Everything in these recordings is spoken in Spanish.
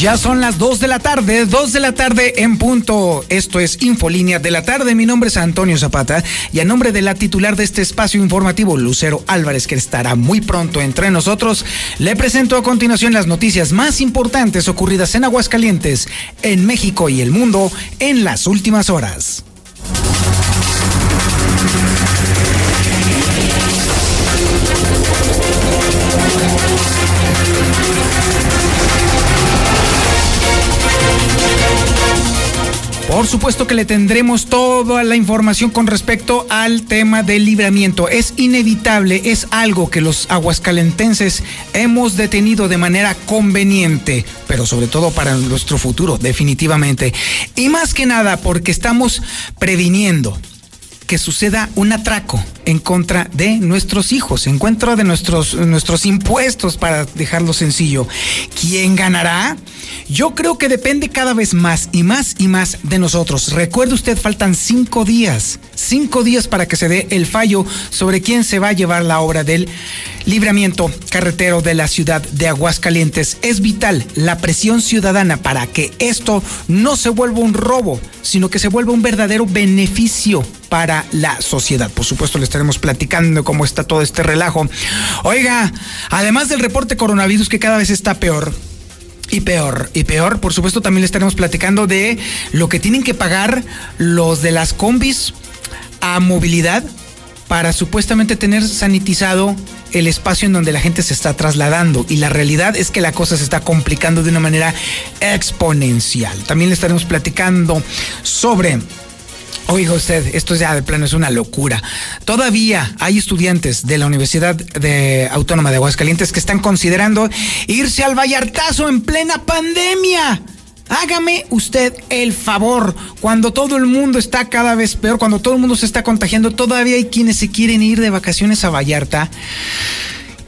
Ya son las 2 de la tarde, 2 de la tarde en punto. Esto es Infolínea de la tarde. Mi nombre es Antonio Zapata y a nombre de la titular de este espacio informativo, Lucero Álvarez, que estará muy pronto entre nosotros, le presento a continuación las noticias más importantes ocurridas en Aguascalientes, en México y el mundo en las últimas horas. Por supuesto que le tendremos toda la información con respecto al tema del libramiento. Es inevitable, es algo que los aguascalentenses hemos detenido de manera conveniente, pero sobre todo para nuestro futuro, definitivamente. Y más que nada porque estamos previniendo que suceda un atraco en contra de nuestros hijos, en contra de nuestros, nuestros impuestos, para dejarlo sencillo. ¿Quién ganará? Yo creo que depende cada vez más y más y más de nosotros. Recuerde usted, faltan cinco días, cinco días para que se dé el fallo sobre quién se va a llevar la obra del libramiento carretero de la ciudad de Aguascalientes. Es vital la presión ciudadana para que esto no se vuelva un robo, sino que se vuelva un verdadero beneficio para la sociedad. Por supuesto, le estaremos platicando cómo está todo este relajo. Oiga, además del reporte coronavirus que cada vez está peor, y peor, y peor, por supuesto también le estaremos platicando de lo que tienen que pagar los de las combis a movilidad para supuestamente tener sanitizado el espacio en donde la gente se está trasladando y la realidad es que la cosa se está complicando de una manera exponencial. También le estaremos platicando sobre Oiga usted, esto ya de plano es una locura. Todavía hay estudiantes de la Universidad de Autónoma de Aguascalientes que están considerando irse al Vallartazo en plena pandemia. Hágame usted el favor, cuando todo el mundo está cada vez peor, cuando todo el mundo se está contagiando, todavía hay quienes se quieren ir de vacaciones a Vallarta.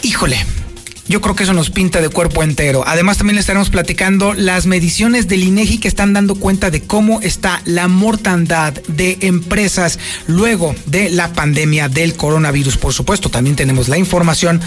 Híjole, yo creo que eso nos pinta de cuerpo entero. Además, también le estaremos platicando las mediciones del INEGI que están dando cuenta de cómo está la mortandad de empresas luego de la pandemia del coronavirus. Por supuesto, también tenemos la información,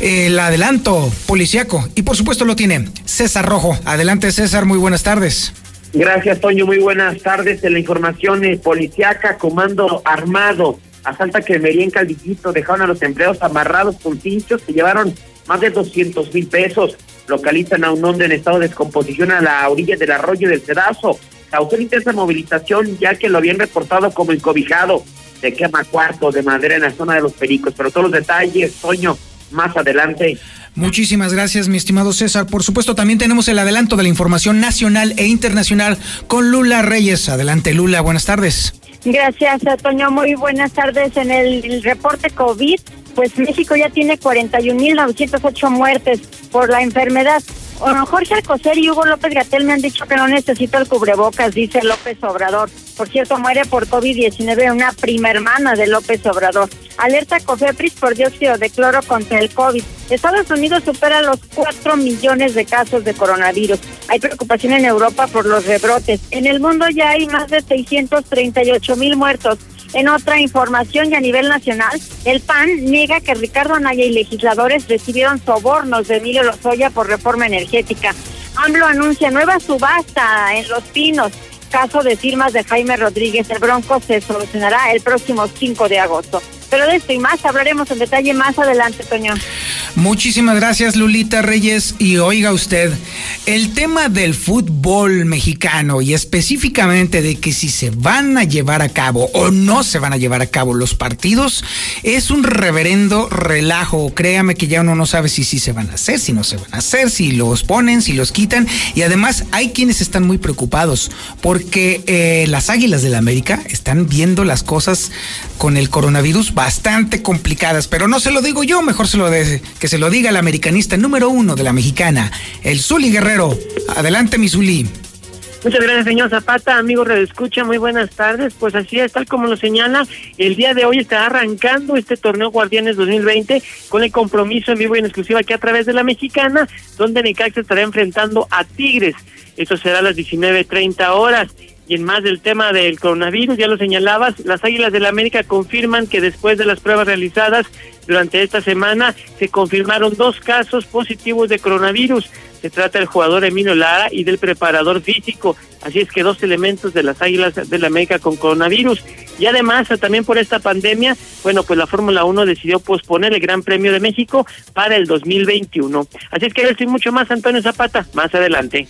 el adelanto policiaco. Y por supuesto lo tiene César Rojo. Adelante, César, muy buenas tardes. Gracias, Toño. Muy buenas tardes. En la información eh, policiaca, comando armado, asalta que en Caldillito dejaron a los empleados amarrados con cinchos, se llevaron más de 200 mil pesos. Localizan a un hombre en estado de descomposición a la orilla del arroyo del Cedazo. Causó intensa movilización ya que lo habían reportado como encobijado. Se quema cuarto de madera en la zona de los Pericos. Pero todos los detalles, Toño, más adelante. Muchísimas gracias, mi estimado César. Por supuesto, también tenemos el adelanto de la información nacional e internacional con Lula Reyes. Adelante, Lula, buenas tardes. Gracias, Toño. Muy buenas tardes. En el reporte COVID pues México ya tiene 41.908 muertes por la enfermedad. Jorge Alcocer y Hugo López Gatel me han dicho que no necesito el cubrebocas, dice López Obrador. Por cierto, muere por COVID-19 una prima hermana de López Obrador. Alerta COFEPRIS por dióxido de cloro contra el COVID. Estados Unidos supera los 4 millones de casos de coronavirus. Hay preocupación en Europa por los rebrotes. En el mundo ya hay más de 638 mil muertos. En otra información y a nivel nacional, el PAN niega que Ricardo Anaya y legisladores recibieron sobornos de Emilio Lozoya por reforma energética. AMLO anuncia nueva subasta en Los Pinos. Caso de firmas de Jaime Rodríguez, el Bronco se solucionará el próximo 5 de agosto. Pero de esto y más hablaremos en detalle más adelante, Toño. Muchísimas gracias, Lulita Reyes. Y oiga usted, el tema del fútbol mexicano y específicamente de que si se van a llevar a cabo o no se van a llevar a cabo los partidos es un reverendo relajo. Créame que ya uno no sabe si sí se van a hacer, si no se van a hacer, si los ponen, si los quitan. Y además hay quienes están muy preocupados porque eh, las Águilas del América están viendo las cosas con el coronavirus bastante complicadas, pero no se lo digo yo, mejor se lo de, que se lo diga el americanista número uno de la mexicana, el Zuli Guerrero. Adelante, mi Zuli. Muchas gracias, señor Zapata. Amigos de Escucha, muy buenas tardes. Pues así es, tal como lo señala, el día de hoy está arrancando este torneo Guardianes 2020 con el compromiso en vivo y en exclusiva que a través de la mexicana, donde Necaxa estará enfrentando a Tigres. Esto será a las 19.30 horas. Y en más del tema del coronavirus, ya lo señalabas, las Águilas del la América confirman que después de las pruebas realizadas durante esta semana se confirmaron dos casos positivos de coronavirus. Se trata del jugador Emilio Lara y del preparador físico. Así es que dos elementos de las Águilas de la América con coronavirus. Y además, también por esta pandemia, bueno, pues la Fórmula 1 decidió posponer el Gran Premio de México para el 2021. Así es que estoy mucho más, Antonio Zapata, más adelante.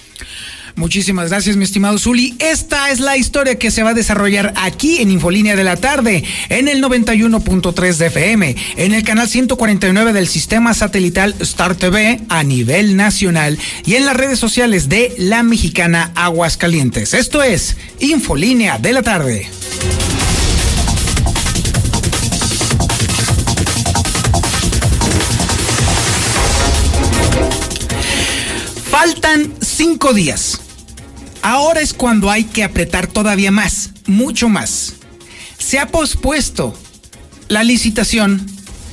Muchísimas gracias, mi estimado Zuli. Esta es la historia que se va a desarrollar aquí en Infolínea de la Tarde, en el 91.3 de FM, en el canal 149 del sistema satelital Star TV a nivel nacional y en las redes sociales de la mexicana Aguascalientes. Esto es Infolínea de la Tarde. Faltan cinco días Ahora es cuando hay que apretar todavía más, mucho más. Se ha pospuesto la licitación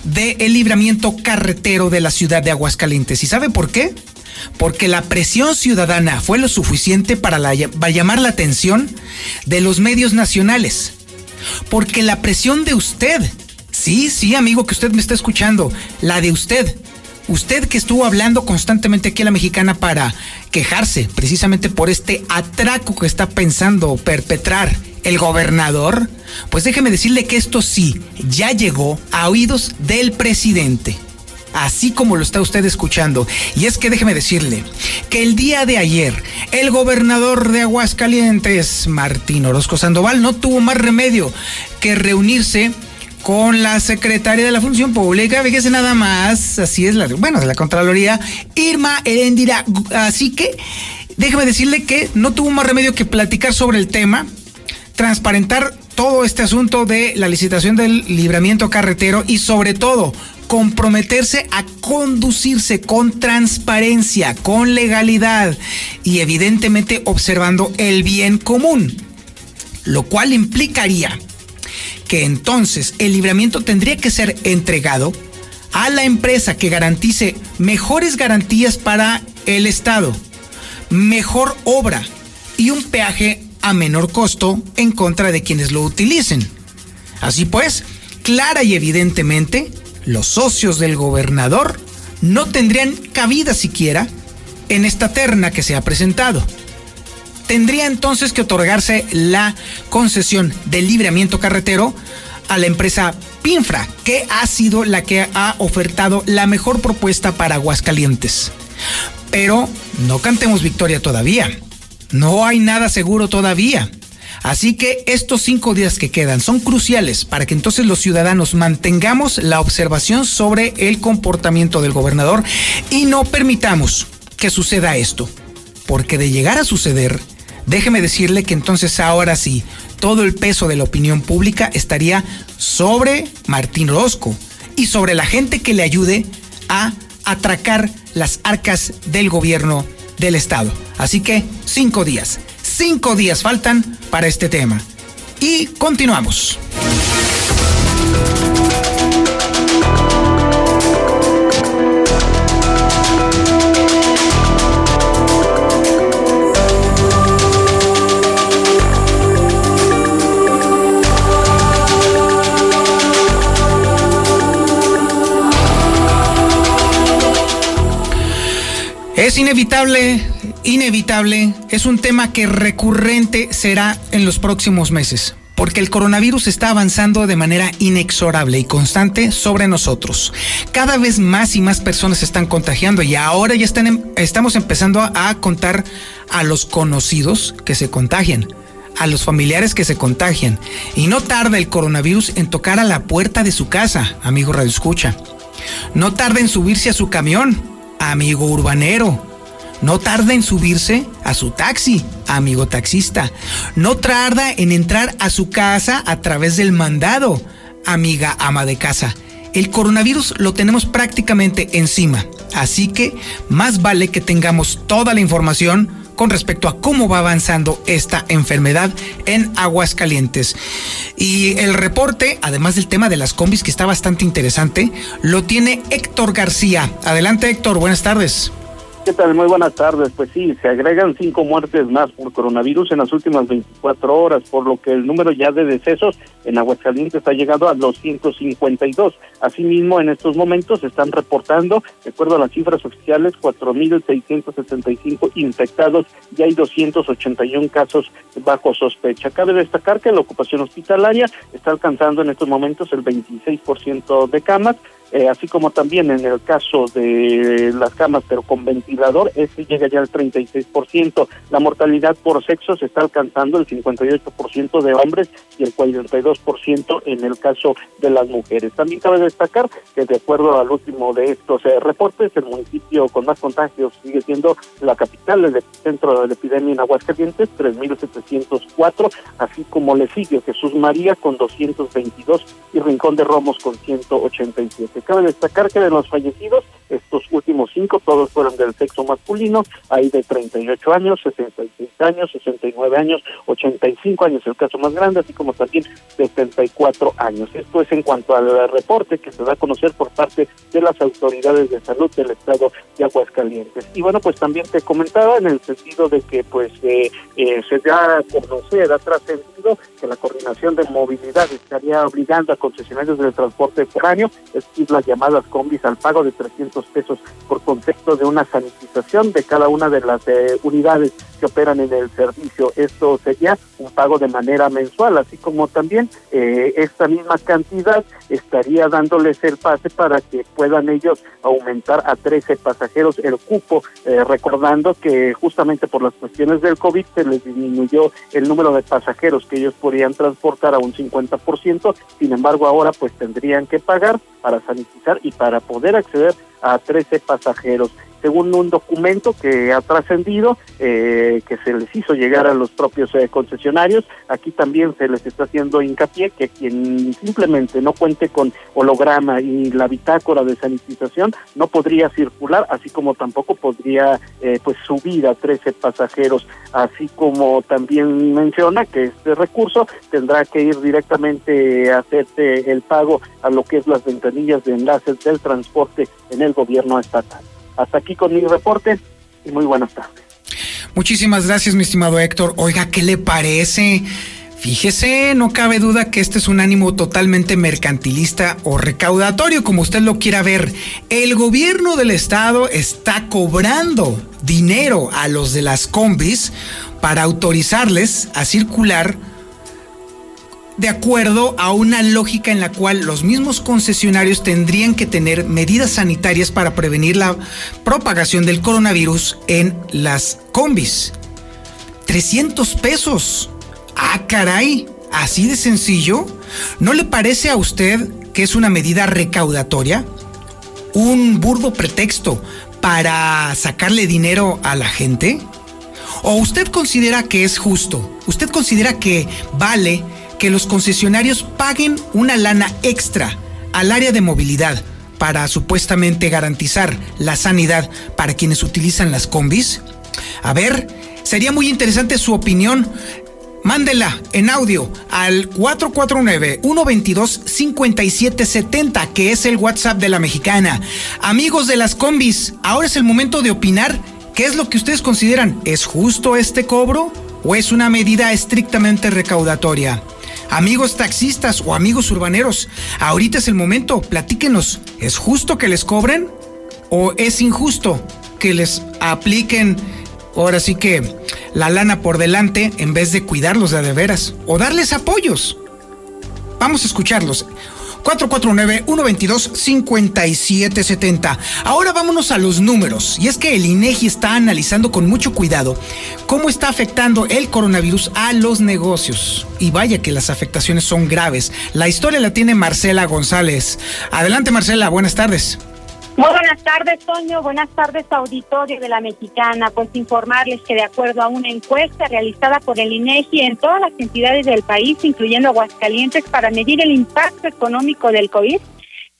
del libramiento carretero de la ciudad de Aguascalientes. ¿Y sabe por qué? Porque la presión ciudadana fue lo suficiente para, llamar la atención de los medios nacionales. Porque la presión de usted, sí, sí, amigo que usted me está escuchando, la de usted, Usted que estuvo hablando constantemente aquí a la mexicana para quejarse precisamente por este atraco que está pensando perpetrar el gobernador, pues déjeme decirle que esto sí, ya llegó a oídos del presidente. Así como lo está usted escuchando. Y es que déjeme decirle que el día de ayer, el gobernador de Aguascalientes, Martín Orozco Sandoval, no tuvo más remedio que reunirse con la secretaria de la Función Pública, fíjese nada más, así es la, bueno, de la Contraloría, Irma Erendira. Así que déjeme decirle que no tuvo más remedio que platicar sobre el tema, transparentar todo este asunto de la licitación del libramiento carretero y sobre todo comprometerse a conducirse con transparencia, con legalidad y evidentemente observando el bien común, lo cual implicaría que entonces el libramiento tendría que ser entregado a la empresa que garantice mejores garantías para el Estado, mejor obra y un peaje a menor costo en contra de quienes lo utilicen. Así pues, clara y evidentemente, los socios del gobernador no tendrían cabida siquiera en esta terna que se ha presentado tendría entonces que otorgarse la concesión de libramiento carretero a la empresa Pinfra, que ha sido la que ha ofertado la mejor propuesta para Aguascalientes. Pero no cantemos victoria todavía. No hay nada seguro todavía. Así que estos cinco días que quedan son cruciales para que entonces los ciudadanos mantengamos la observación sobre el comportamiento del gobernador y no permitamos que suceda esto. Porque de llegar a suceder, déjeme decirle que entonces ahora sí, todo el peso de la opinión pública estaría sobre Martín Orozco y sobre la gente que le ayude a atracar las arcas del gobierno del Estado. Así que cinco días, cinco días faltan para este tema. Y continuamos. Es inevitable, inevitable, es un tema que recurrente será en los próximos meses, porque el coronavirus está avanzando de manera inexorable y constante sobre nosotros. Cada vez más y más personas se están contagiando y ahora ya están, em, estamos empezando a contar a los conocidos que se contagian a los familiares que se contagian. Y no tarda el coronavirus en tocar a la puerta de su casa, amigo Radio Escucha. No tarda en subirse a su camión amigo urbanero. No tarda en subirse a su taxi, amigo taxista. No tarda en entrar a su casa a través del mandado, amiga ama de casa. El coronavirus lo tenemos prácticamente encima, así que más vale que tengamos toda la información con respecto a cómo va avanzando esta enfermedad en Aguascalientes. Y el reporte, además del tema de las combis, que está bastante interesante, lo tiene Héctor García. Adelante Héctor, buenas tardes. ¿Qué tal? Muy buenas tardes. Pues sí, se agregan cinco muertes más por coronavirus en las últimas 24 horas, por lo que el número ya de decesos en Aguascalientes ha llegado a 252. Asimismo, en estos momentos se están reportando, de acuerdo a las cifras oficiales, 4.675 infectados y hay 281 casos bajo sospecha. Cabe destacar que la ocupación hospitalaria está alcanzando en estos momentos el 26% de camas, eh, así como también en el caso de las camas, pero con ventilador, ese llega ya al 36%. La mortalidad por sexo se está alcanzando el 58% de hombres y el 42% en el caso de las mujeres. También cabe destacar que de acuerdo al último de estos eh, reportes, el municipio con más contagios sigue siendo la capital, el centro de la epidemia en Aguascalientes, 3.704, así como le Jesús María con 222 y Rincón de Romos con 187. Cabe destacar que de los fallecidos, estos últimos cinco, todos fueron del sexo masculino, hay de 38 años, 66 años, 69 años, 85 años, el caso más grande, así como también 74 años. Esto es en cuanto al reporte que se da a conocer por parte de las autoridades de salud del estado de Aguascalientes. Y bueno, pues también te comentaba en el sentido de que pues eh, eh, se da a conocer, ha trascendido que la coordinación de movilidad estaría obligando a concesionarios del transporte foráneo, es decir, las llamadas combis al pago de 300 pesos por concepto de una sanitización de cada una de las eh, unidades que operan en el servicio. Esto sería un pago de manera mensual, así como también eh, esta misma cantidad estaría dándoles el pase para que puedan ellos aumentar a 13 pasajeros el cupo, eh, recordando que justamente por las cuestiones del COVID se les disminuyó el número de pasajeros que ellos podrían transportar a un 50%, sin embargo ahora pues tendrían que pagar para sanitizar y para poder acceder a 13 pasajeros según un documento que ha trascendido, eh, que se les hizo llegar a los propios eh, concesionarios. Aquí también se les está haciendo hincapié que quien simplemente no cuente con holograma y la bitácora de sanitización no podría circular, así como tampoco podría eh, pues subir a 13 pasajeros, así como también menciona que este recurso tendrá que ir directamente a hacerse el pago a lo que es las ventanillas de enlaces del transporte en el gobierno estatal. Hasta aquí con mi reporte y muy buenas tardes. Muchísimas gracias, mi estimado Héctor. Oiga, ¿qué le parece? Fíjese, no cabe duda que este es un ánimo totalmente mercantilista o recaudatorio, como usted lo quiera ver. El gobierno del estado está cobrando dinero a los de las combis para autorizarles a circular de acuerdo a una lógica en la cual los mismos concesionarios tendrían que tener medidas sanitarias para prevenir la propagación del coronavirus en las combis. 300 pesos. Ah, caray, así de sencillo. ¿No le parece a usted que es una medida recaudatoria? ¿Un burdo pretexto para sacarle dinero a la gente? ¿O usted considera que es justo? ¿Usted considera que vale que los concesionarios paguen una lana extra al área de movilidad para supuestamente garantizar la sanidad para quienes utilizan las combis? A ver, sería muy interesante su opinión. Mándela en audio al 449-122-5770, que es el WhatsApp de la mexicana. Amigos de las combis, ahora es el momento de opinar. ¿Qué es lo que ustedes consideran? ¿Es justo este cobro o es una medida estrictamente recaudatoria? Amigos taxistas o amigos urbaneros, ahorita es el momento, platíquenos, ¿es justo que les cobren o es injusto que les apliquen ahora sí que la lana por delante en vez de cuidarlos de, de veras o darles apoyos? Vamos a escucharlos. 449-122-5770. Ahora vámonos a los números. Y es que el INEGI está analizando con mucho cuidado cómo está afectando el coronavirus a los negocios. Y vaya que las afectaciones son graves. La historia la tiene Marcela González. Adelante Marcela, buenas tardes. Muy buenas tardes, Toño. Buenas tardes, auditorio de la Mexicana. Pues informarles que de acuerdo a una encuesta realizada por el INEGI en todas las entidades del país, incluyendo Aguascalientes, para medir el impacto económico del COVID,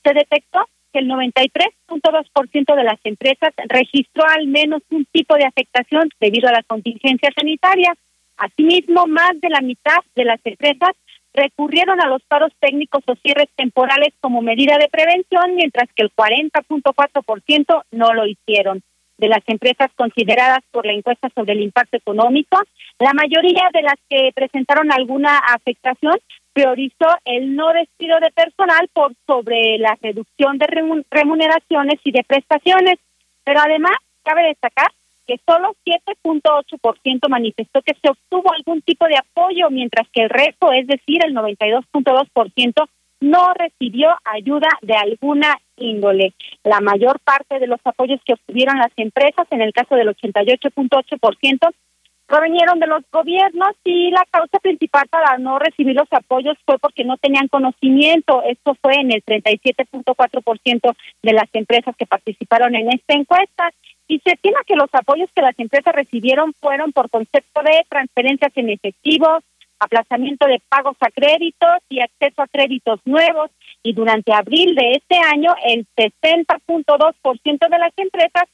se detectó que el 93.2% de las empresas registró al menos un tipo de afectación debido a la contingencia sanitaria. Asimismo, más de la mitad de las empresas recurrieron a los paros técnicos o cierres temporales como medida de prevención, mientras que el 40.4% no lo hicieron. de las empresas consideradas por la encuesta sobre el impacto económico. La mayoría de las que presentaron alguna afectación priorizó el no despido de personal por sobre la reducción de remuneraciones y de prestaciones. Pero además, cabe destacar que solo 7.8% manifestó que se obtuvo algún tipo de apoyo, mientras que el resto, es decir, el 92.2%, no recibió ayuda de alguna índole. La mayor parte de los apoyos que obtuvieron las empresas, en el caso del 88.8%, provenieron de los gobiernos y la causa principal para no recibir los apoyos fue porque no tenían conocimiento. Esto fue en el 37.4% de las empresas que participaron en esta encuesta. Y se estima que los apoyos que las empresas recibieron fueron por concepto de transferencias en efectivo, aplazamiento de pagos a créditos y acceso a créditos nuevos. Y durante abril de este año, el 60.2% de las empresas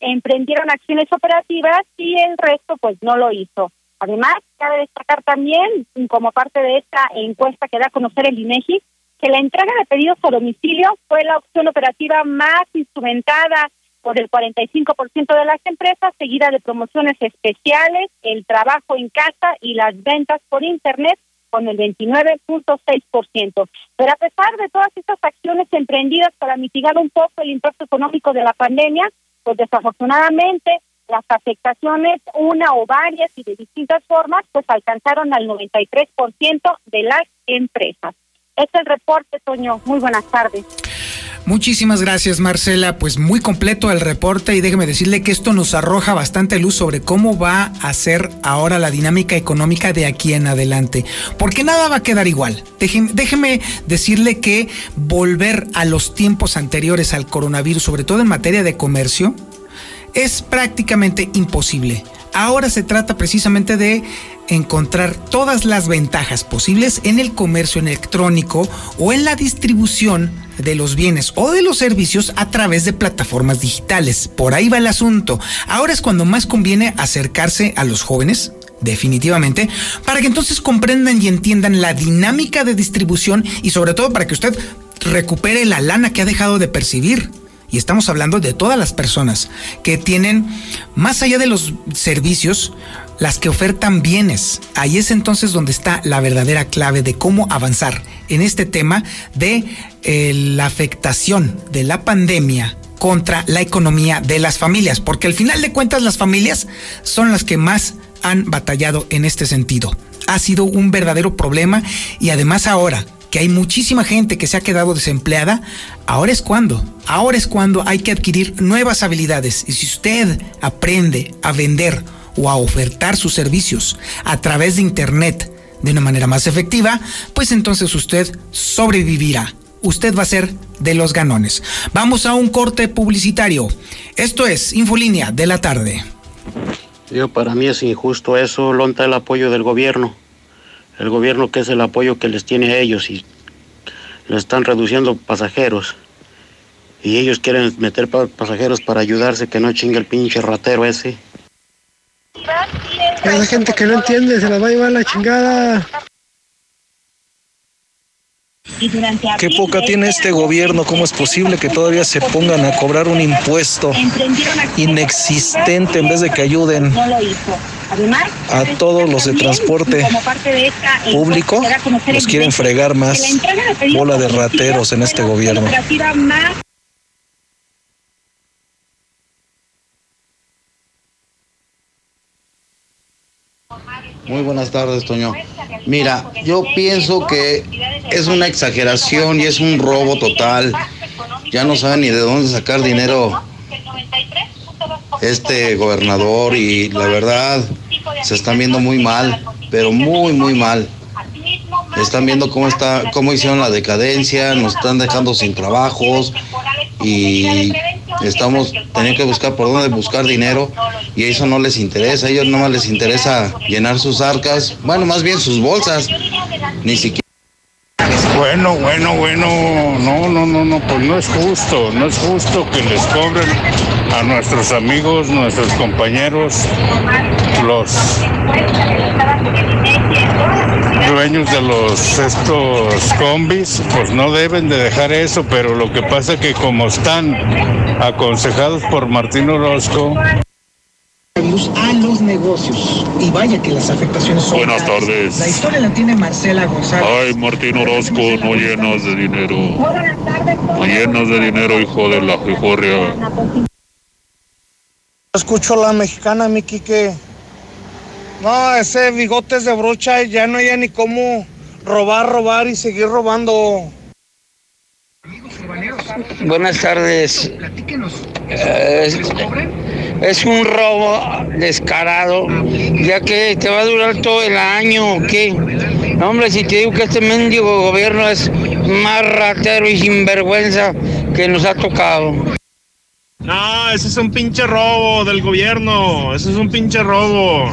emprendieron acciones operativas y el resto pues no lo hizo. Además, cabe destacar también, como parte de esta encuesta que da a conocer el INEGI, que la entrega de pedidos a domicilio fue la opción operativa más instrumentada por el 45% de las empresas, seguida de promociones especiales, el trabajo en casa y las ventas por Internet con el 29.6%. Pero a pesar de todas estas acciones emprendidas para mitigar un poco el impacto económico de la pandemia, pues desafortunadamente las afectaciones, una o varias y de distintas formas, pues alcanzaron al 93% de las empresas. Este es el reporte, Toño. Muy buenas tardes. Muchísimas gracias Marcela, pues muy completo el reporte y déjeme decirle que esto nos arroja bastante luz sobre cómo va a ser ahora la dinámica económica de aquí en adelante, porque nada va a quedar igual. Déjeme, decirle que volver a los tiempos anteriores al coronavirus, sobre todo en materia de comercio, es prácticamente imposible. Ahora se trata precisamente de encontrar todas las ventajas posibles en el comercio electrónico o en la distribución de los bienes o de los servicios a través de plataformas digitales. Por ahí va el asunto. Ahora es cuando más conviene acercarse a los jóvenes, definitivamente, para que entonces comprendan y entiendan la dinámica de distribución y sobre todo para que usted recupere la lana que ha dejado de percibir. Y estamos hablando de todas las personas que tienen, más allá de los servicios, las que ofertan bienes. Ahí es entonces donde está la verdadera clave de cómo avanzar en este tema de eh, la afectación de la pandemia contra la economía de las familias, porque al final de cuentas las familias son las que más han batallado en este sentido. Ha sido un verdadero problema y además ahora que hay muchísima gente que se ha quedado desempleada, ahora es cuando, ahora es cuando hay que adquirir nuevas habilidades. Y si usted aprende a vender o a ofertar sus servicios a través de Internet de una manera más efectiva, pues entonces usted sobrevivirá. Usted va a ser de los ganones. Vamos a un corte publicitario. Esto es Infolínea de la tarde. Yo para mí es injusto eso, lonta el apoyo del gobierno el gobierno que es el apoyo que les tiene a ellos y le están reduciendo pasajeros. Y ellos quieren meter pasajeros para ayudarse, que no chingue el pinche ratero ese. La gente que no entiende se la va a llevar la chingada. Qué poca tiene este gobierno, ¿cómo es posible que todavía se pongan a cobrar un impuesto inexistente en vez de que ayuden a todos los de transporte público? Los quieren fregar más bola de rateros en este gobierno. Muy buenas tardes, Toño. Mira, yo pienso que es una exageración y es un robo total. Ya no saben ni de dónde sacar dinero este gobernador y la verdad se están viendo muy mal, pero muy muy mal. Están viendo cómo está cómo hicieron la decadencia, nos están dejando sin trabajos y estamos teniendo que buscar por dónde buscar dinero y eso no les interesa, a ellos no más les interesa llenar sus arcas, bueno, más bien sus bolsas, ni siquiera Bueno, bueno, bueno, no, no, no, no, pues no es justo, no es justo que les cobren a nuestros amigos, nuestros compañeros, los dueños de los estos combis, pues no deben de dejar eso, pero lo que pasa es que como están aconsejados por Martín Orozco, a los negocios. Y vaya que las afectaciones son. Buenas tardes. La historia la tiene Marcela González. Ay, Martín Orozco, no llenas de dinero. No llenas de dinero, hijo de la frijorria. Escucho a la mexicana, mi Quique. No, ese bigote es de brocha ya no hay ni cómo robar, robar y seguir robando. Buenas tardes. Eh, es un robo descarado, ya que te va a durar todo el año, ¿o qué? hombre, si te digo que este mendigo gobierno es más ratero y sinvergüenza que nos ha tocado. No, ese es un pinche robo del gobierno, ese es un pinche robo.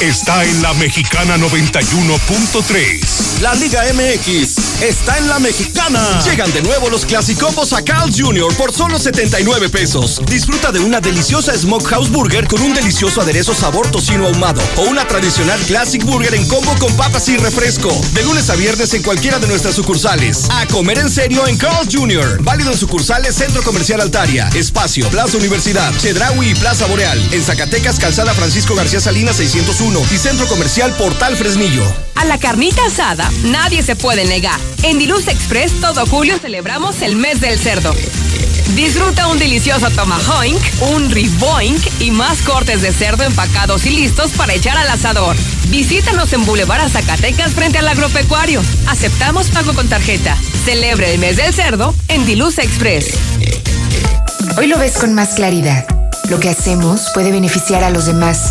está en la mexicana 91.3. La Liga MX está en la mexicana. Llegan de nuevo los clasicopos a Carl Jr. por solo 79 pesos. Disfruta de una deliciosa Smokehouse Burger con un delicioso aderezo sabor tocino ahumado o una tradicional Classic Burger en combo con papas y refresco. De lunes a viernes en cualquiera de nuestras sucursales. A comer en serio en Carl Jr. Válido en sucursales Centro Comercial Altaria, Espacio, Plaza Universidad, Chedraui y Plaza Boreal. En Zacatecas, Calzada Francisco García Salinas 601 y Centro Comercial Portal Fresnillo. A la carnita asada nadie se puede negar. En Diluz Express todo julio celebramos el mes del cerdo. Disfruta un delicioso tomahawk, un riboink y más cortes de cerdo empacados y listos para echar al asador. Visítanos en Boulevard Zacatecas frente al agropecuario. Aceptamos pago con tarjeta. Celebre el mes del cerdo en Diluz Express. Hoy lo ves con más claridad. Lo que hacemos puede beneficiar a los demás.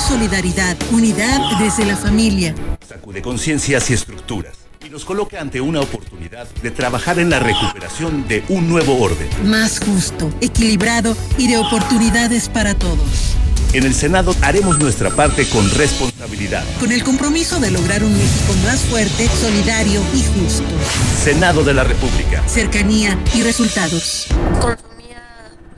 solidaridad, unidad desde la familia. Sacude conciencias y estructuras y nos coloca ante una oportunidad de trabajar en la recuperación de un nuevo orden. Más justo, equilibrado y de oportunidades para todos. En el Senado haremos nuestra parte con responsabilidad. Con el compromiso de lograr un México más fuerte, solidario y justo. Senado de la República. Cercanía y resultados.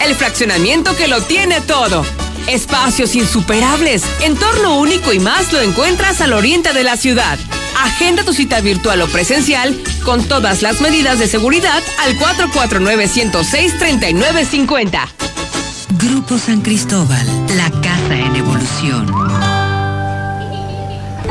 El fraccionamiento que lo tiene todo. Espacios insuperables, entorno único y más lo encuentras al oriente de la ciudad. Agenda tu cita virtual o presencial con todas las medidas de seguridad al 449-106-3950. Grupo San Cristóbal, la casa en evolución.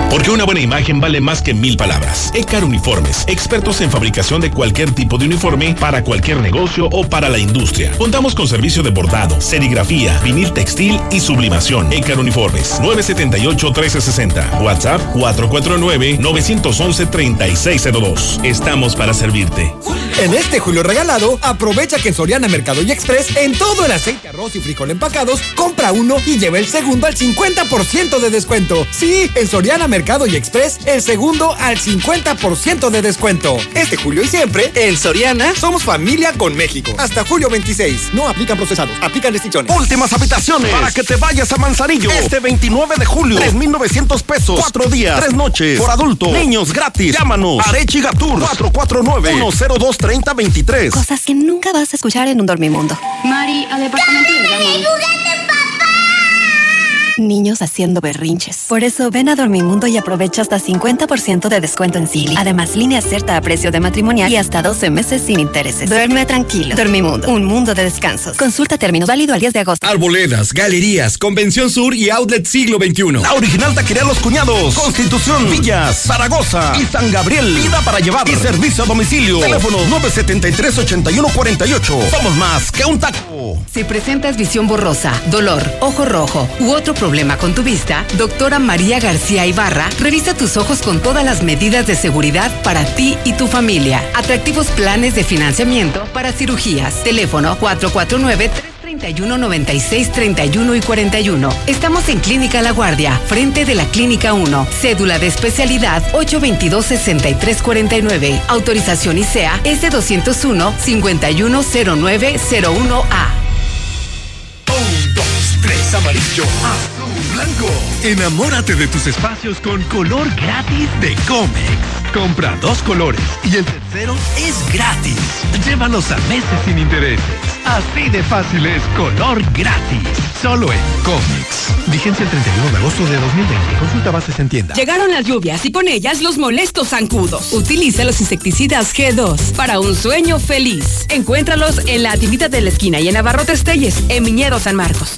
Porque una buena imagen vale más que mil palabras. Ecar Uniformes, expertos en fabricación de cualquier tipo de uniforme para cualquier negocio o para la industria. Contamos con servicio de bordado, serigrafía, vinil textil y sublimación. Ecar Uniformes, 978-1360. WhatsApp 449-911-3602. Estamos para servirte. En este julio regalado, aprovecha que en Soriana Mercado y Express, en todo el aceite, arroz y frijol empacados, compra uno y lleva el segundo al 50% de descuento. Sí, en Soriana Mercado y Express, el segundo al 50% de descuento. Este julio y siempre, en Soriana, somos familia con México. Hasta julio 26. No aplican procesados, aplican restricciones. Últimas habitaciones para que te vayas a Manzanillo. Este 29 de julio, 3,900 pesos. Cuatro días, tres noches. Por adulto, niños gratis. Llámanos. Arechi Gatur 449 102 3023. Cosas que nunca vas a escuchar en un dormimundo. Mari, al departamento Niños haciendo berrinches. Por eso ven a Dormimundo y aprovecha hasta 50% de descuento en Silly. Además, línea cierta a precio de matrimonial y hasta 12 meses sin intereses. Duerme tranquilo. Dormimundo, un mundo de descansos. Consulta términos válido al 10 de agosto. Arboledas, galerías, Convención Sur y Outlet Siglo XXI. La original taquería Los Cuñados. Constitución, Villas, Zaragoza y San Gabriel. Vida para llevar y servicio a domicilio. Teléfono 973-8148. Somos más que un taco. Si presentas visión borrosa, dolor, ojo rojo u otro problema problema con tu vista, doctora María García Ibarra revisa tus ojos con todas las medidas de seguridad para ti y tu familia. Atractivos planes de financiamiento para cirugías. Teléfono 449 331 96 31 y 41. Estamos en Clínica La Guardia, frente de la Clínica 1. Cédula de especialidad 822 6349. Autorización ICEA S201 510901A. 1, 2, 3, amarillo, azul, blanco. Enamórate de tus espacios con color gratis de Comex. Compra dos colores y el tercero es gratis. Llévalos a meses sin intereses. Así de fácil es color gratis. Solo en Comics. Vigencia el 31 de agosto de 2020. Consulta bases en tienda. Llegaron las lluvias y con ellas los molestos zancudos. Utiliza los insecticidas G2 para un sueño feliz. Encuéntralos en la tiendita de la esquina y en Abarrotes Telles, en Miñedo San Marcos.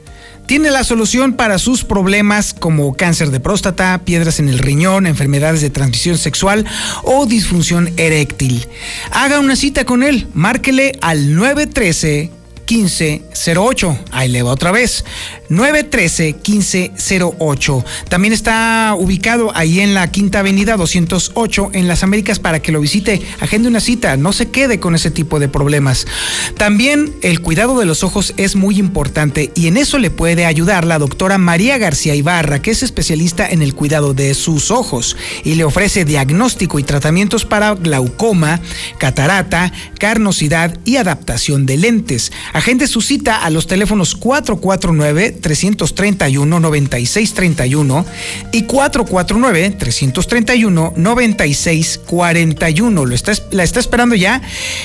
tiene la solución para sus problemas como cáncer de próstata, piedras en el riñón, enfermedades de transmisión sexual o disfunción eréctil. Haga una cita con él, márquele al 913 1508. Ahí le va otra vez. 913-1508. También está ubicado ahí en la Quinta Avenida 208 en Las Américas para que lo visite. Agende una cita, no se quede con ese tipo de problemas. También el cuidado de los ojos es muy importante y en eso le puede ayudar la doctora María García Ibarra, que es especialista en el cuidado de sus ojos y le ofrece diagnóstico y tratamientos para glaucoma, catarata, carnosidad y adaptación de lentes. Agende su cita a los teléfonos 449-331-9631 y 449-331-9641. Lo está, la está esperando ya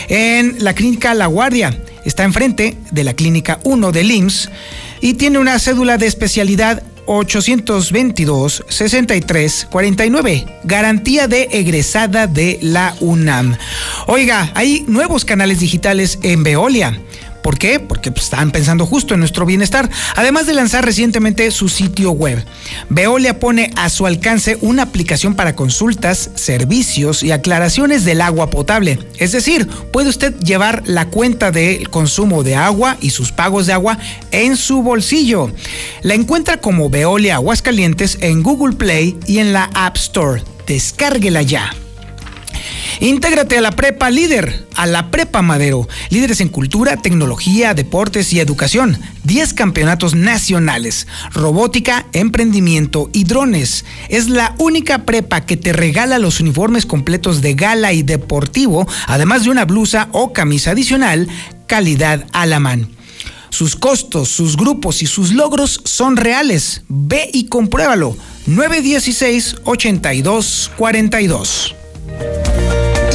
en la clínica La Guardia. Está enfrente de la clínica 1 del IMSS y tiene una cédula de especialidad 822 63 49. Garantía de egresada de la UNAM. Oiga, hay nuevos canales digitales en Veolia. ¿Por qué? Porque pues, están pensando justo en nuestro bienestar. Además de lanzar recientemente su sitio web, Veolia pone a su alcance una aplicación para consultas, servicios y aclaraciones del agua potable. Es decir, puede usted llevar la cuenta del consumo de agua y sus pagos de agua en su bolsillo. La encuentra como Veolia Aguascalientes en Google Play y en la App Store. Descárguela ya. Intégrate a la Prepa Líder, a la Prepa Madero. Líderes en cultura, tecnología, deportes y educación. 10 campeonatos nacionales. Robótica, emprendimiento y drones. Es la única prepa que te regala los uniformes completos de gala y deportivo, además de una blusa o camisa adicional, calidad alamán. Sus costos, sus grupos y sus logros son reales. Ve y compruébalo. 916-8242.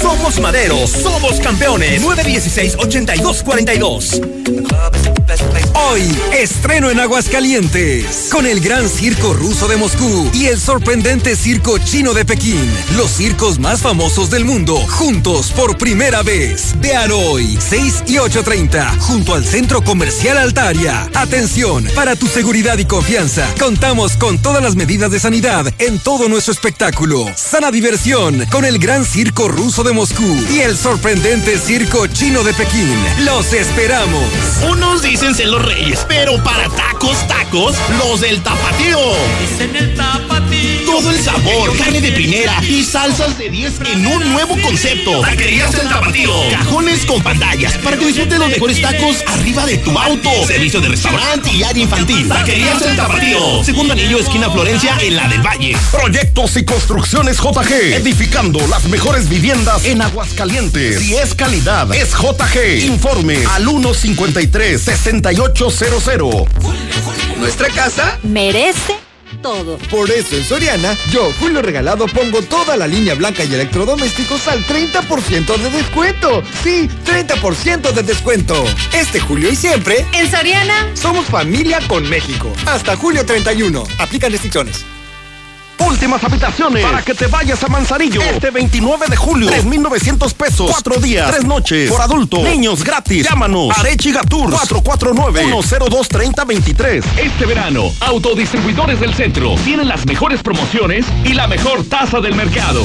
Somos Madero, somos campeones. 916-8242. Hoy, estreno en Aguascalientes, con el Gran Circo Ruso de Moscú y el sorprendente Circo Chino de Pekín. Los circos más famosos del mundo, juntos por primera vez. Vean hoy, 6 y 8.30, junto al Centro Comercial Altaria. Atención, para tu seguridad y confianza, contamos con todas las medidas de sanidad en todo nuestro espectáculo. Sana diversión con el Gran Circo Ruso de Moscú y el sorprendente Circo Chino de Pekín. Los esperamos. Unos dicen ser los reyes, pero para tacos, tacos, los del tapatío. Dicen el tapatío. Todo el sabor, carne de primera y salsas de 10 en un nuevo concepto. Taquerías del tapatío. Cajones con pantallas para que disfrutes los mejores tacos arriba de tu auto. Servicio de restaurante y área infantil. Taquerías del tapatío. Segundo anillo, esquina Florencia, en la del Valle. Proyectos y construcciones JG. Edificando las mejores viviendas en Aguascalientes. Si es calidad, es JG. Informe al 153-6800. Nuestra casa merece todo. Por eso en Soriana, yo, Julio Regalado, pongo toda la línea blanca y electrodomésticos al 30% de descuento. Sí, 30% de descuento. Este julio y siempre, En Soriana, somos familia con México. Hasta julio 31. Aplican restricciones. Últimas habitaciones para que te vayas a Manzanillo. Este 29 de julio, 3,900 pesos. Cuatro días, tres noches. Por adulto. Niños gratis. Llámanos. Arechi Gatur 449-102-3023. Este verano, Autodistribuidores del Centro tienen las mejores promociones y la mejor tasa del mercado.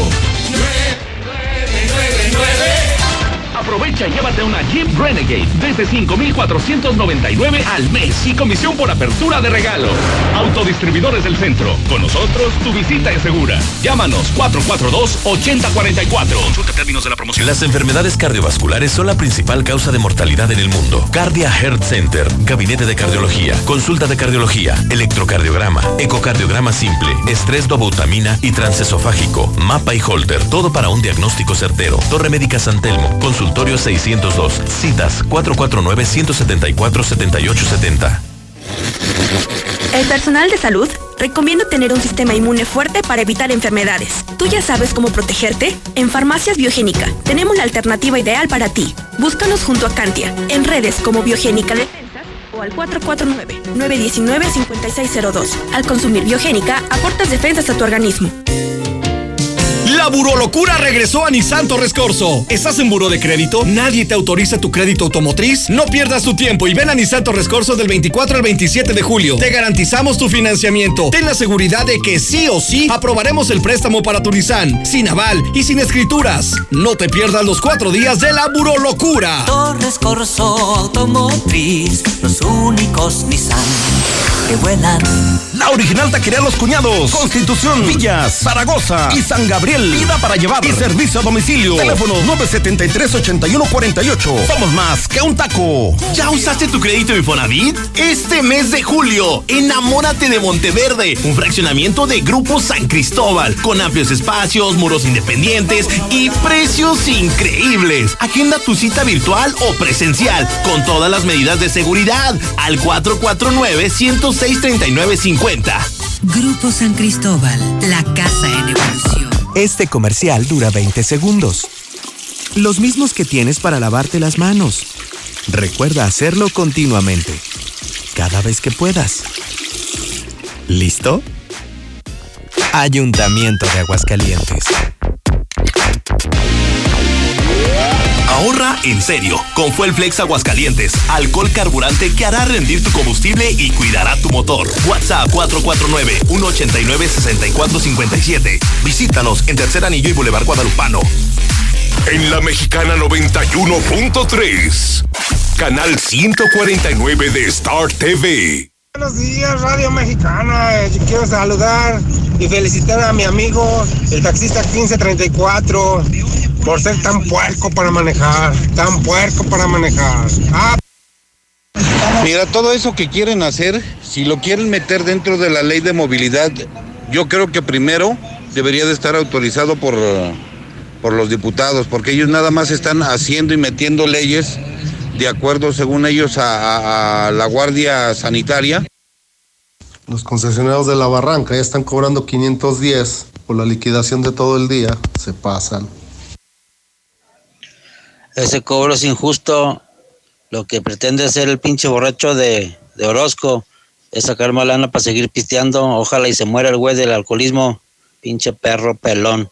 Aprovecha y llévate una Jeep Renegade desde 5,499 al mes y comisión por apertura de regalo. Autodistribuidores del Centro. Con nosotros, tu visita es segura. Llámanos 442-8044. Consulta términos de la promoción. Las enfermedades cardiovasculares son la principal causa de mortalidad en el mundo. Cardia Heart Center, gabinete de cardiología, consulta de cardiología, electrocardiograma, ecocardiograma simple, estrés dobutamina y transesofágico, mapa y holter, todo para un diagnóstico certero. Torre Médica San Telmo, consultorio 602, citas 449-174-7870. El personal de salud recomienda tener un sistema inmune fuerte para evitar enfermedades. ¿Tú ya sabes cómo protegerte? En Farmacias Biogénica tenemos la alternativa ideal para ti. Búscanos junto a Cantia, en redes como Biogénica Defensas o al 449-919-5602. Al consumir Biogénica, aportas defensas a tu organismo. La burolocura regresó a Nissan Torres Corso. ¿Estás en buro de crédito? ¿Nadie te autoriza tu crédito automotriz? No pierdas tu tiempo y ven a Nissan Torres del 24 al 27 de julio. Te garantizamos tu financiamiento. Ten la seguridad de que sí o sí aprobaremos el préstamo para tu Nissan, sin aval y sin escrituras. No te pierdas los cuatro días de la burolocura. Torres Automotriz, los únicos que vuelan. La original taquería Los Cuñados. Constitución, Villas, Zaragoza y San Gabriel. Vida para llevar y servicio a domicilio. Teléfono 973-8148. Somos más que un taco. ¿Ya usaste tu crédito Infonavit? Este mes de julio, enamórate de Monteverde, un fraccionamiento de Grupo San Cristóbal, con amplios espacios, muros independientes y precios increíbles. Agenda tu cita virtual o presencial, con todas las medidas de seguridad, al 449-106-3950. Grupo San Cristóbal, la casa en evolución. Este comercial dura 20 segundos. Los mismos que tienes para lavarte las manos. Recuerda hacerlo continuamente. Cada vez que puedas. ¿Listo? Ayuntamiento de Aguascalientes. Ahorra en serio con Fuel Flex Aguascalientes, alcohol carburante que hará rendir tu combustible y cuidará tu motor. WhatsApp 449-189-6457. Visítanos en Tercer Anillo y Boulevard Guadalupano. En la Mexicana 91.3, canal 149 de Star TV. Buenos días, Radio Mexicana. Yo quiero saludar y felicitar a mi amigo, el taxista 1534. Por ser tan puerco para manejar, tan puerco para manejar. Ah, Mira, todo eso que quieren hacer, si lo quieren meter dentro de la ley de movilidad, yo creo que primero debería de estar autorizado por, por los diputados, porque ellos nada más están haciendo y metiendo leyes de acuerdo, según ellos, a, a- a la Guardia Sanitaria. Los concesionarios de la barranca ya están cobrando 510 por la liquidación de todo el día. Se pasan. Ese cobro es injusto. Lo que pretende hacer el pinche borracho de, de Orozco es sacar más lana para seguir pisteando. Ojalá y se muera el güey del alcoholismo. Pinche perro pelón.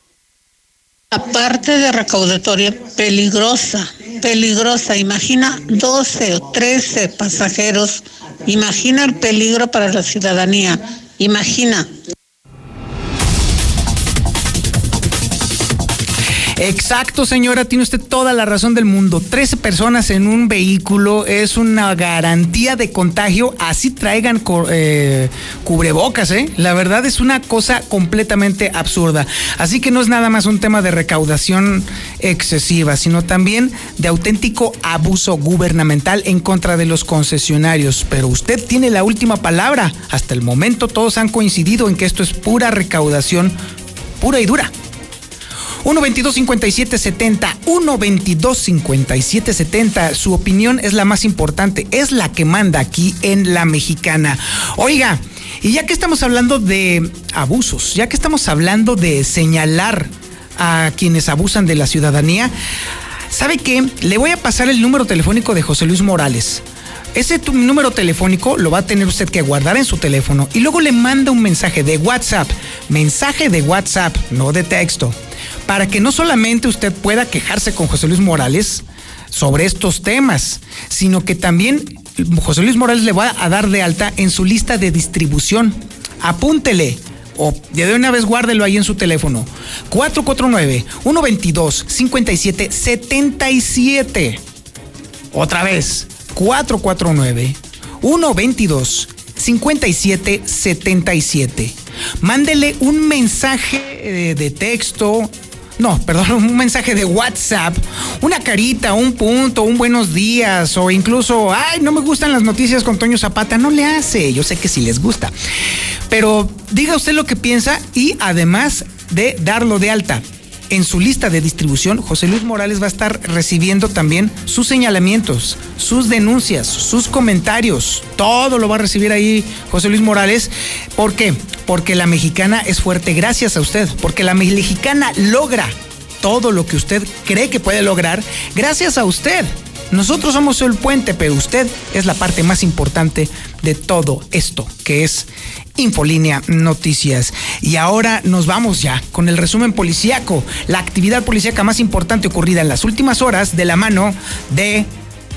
Aparte de recaudatoria, peligrosa, peligrosa. Imagina 12 o 13 pasajeros. Imagina el peligro para la ciudadanía. Imagina. Exacto, señora, tiene usted toda la razón del mundo. 13 personas en un vehículo es una garantía de contagio, así traigan eh, cubrebocas, ¿eh? La verdad es una cosa completamente absurda. Así que no es nada más un tema de recaudación excesiva, sino también de auténtico abuso gubernamental en contra de los concesionarios. Pero usted tiene la última palabra. Hasta el momento todos han coincidido en que esto es pura recaudación, pura y dura. 1-22-57-70, 1-22-57-70. Su opinión es la más importante, es la que manda aquí en La Mexicana. Oiga, y ya que estamos hablando de abusos, ya que estamos hablando de señalar a quienes abusan de la ciudadanía, ¿sabe qué? Le voy a pasar el número telefónico de José Luis Morales. Ese número telefónico lo va a tener usted que guardar en su teléfono y luego le manda un mensaje de WhatsApp, mensaje de WhatsApp, no de texto, para que no solamente usted pueda quejarse con José Luis Morales sobre estos temas, sino que también José Luis Morales le va a dar de alta en su lista de distribución. Apúntele o de una vez guárdelo ahí en su teléfono. 449-122-5777. Otra vez, 449-122-5777. Mándele un mensaje de texto. No, perdón, un mensaje de WhatsApp, una carita, un punto, un buenos días o incluso, ay, no me gustan las noticias con Toño Zapata, no le hace, yo sé que sí les gusta. Pero diga usted lo que piensa y además de darlo de alta en su lista de distribución, José Luis Morales va a estar recibiendo también sus señalamientos, sus denuncias, sus comentarios. Todo lo va a recibir ahí José Luis Morales. ¿Por qué? Porque la mexicana es fuerte gracias a usted. Porque la mexicana logra todo lo que usted cree que puede lograr gracias a usted. Nosotros somos el puente, pero usted es la parte más importante de todo esto, que es Infolínea Noticias. Y ahora nos vamos ya con el resumen policíaco, la actividad policíaca más importante ocurrida en las últimas horas de la mano de